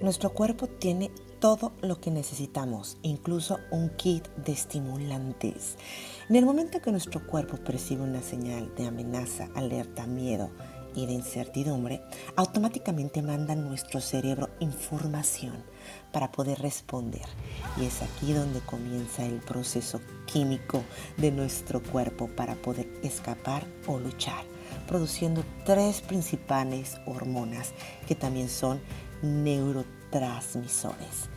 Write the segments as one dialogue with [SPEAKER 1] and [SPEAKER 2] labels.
[SPEAKER 1] Nuestro cuerpo tiene todo lo que necesitamos, incluso un kit de estimulantes. En el momento que nuestro cuerpo percibe una señal de amenaza, alerta, miedo, y de incertidumbre, automáticamente manda a nuestro cerebro información para poder responder. Y es aquí donde comienza el proceso químico de nuestro cuerpo para poder escapar o luchar, produciendo tres principales hormonas que también son neurotransmisores,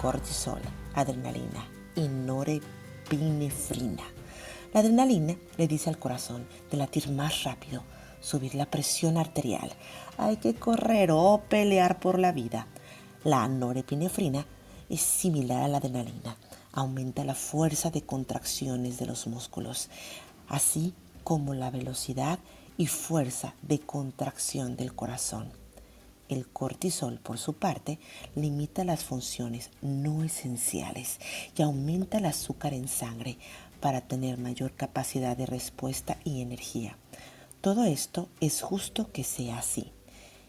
[SPEAKER 1] cortisol, adrenalina y norepinefrina. La adrenalina le dice al corazón de latir más rápido, subir la presión arterial, hay que correr o pelear por la vida. La norepinefrina es similar a la adrenalina, aumenta la fuerza de contracciones de los músculos, así como la velocidad y fuerza de contracción del corazón. El cortisol, por su parte, limita las funciones no esenciales y aumenta el azúcar en sangre para tener mayor capacidad de respuesta y energía. Todo esto es justo que sea así.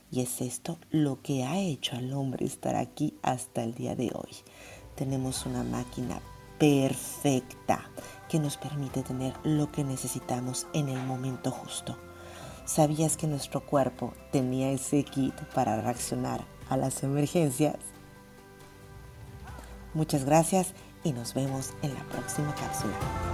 [SPEAKER 1] Y es esto lo que ha hecho al hombre estar aquí hasta el día de hoy. Tenemos una máquina perfecta que nos permite tener lo que necesitamos en el momento justo. ¿Sabías que nuestro cuerpo tenía ese kit para reaccionar a las emergencias? Muchas gracias y nos vemos en la próxima cápsula.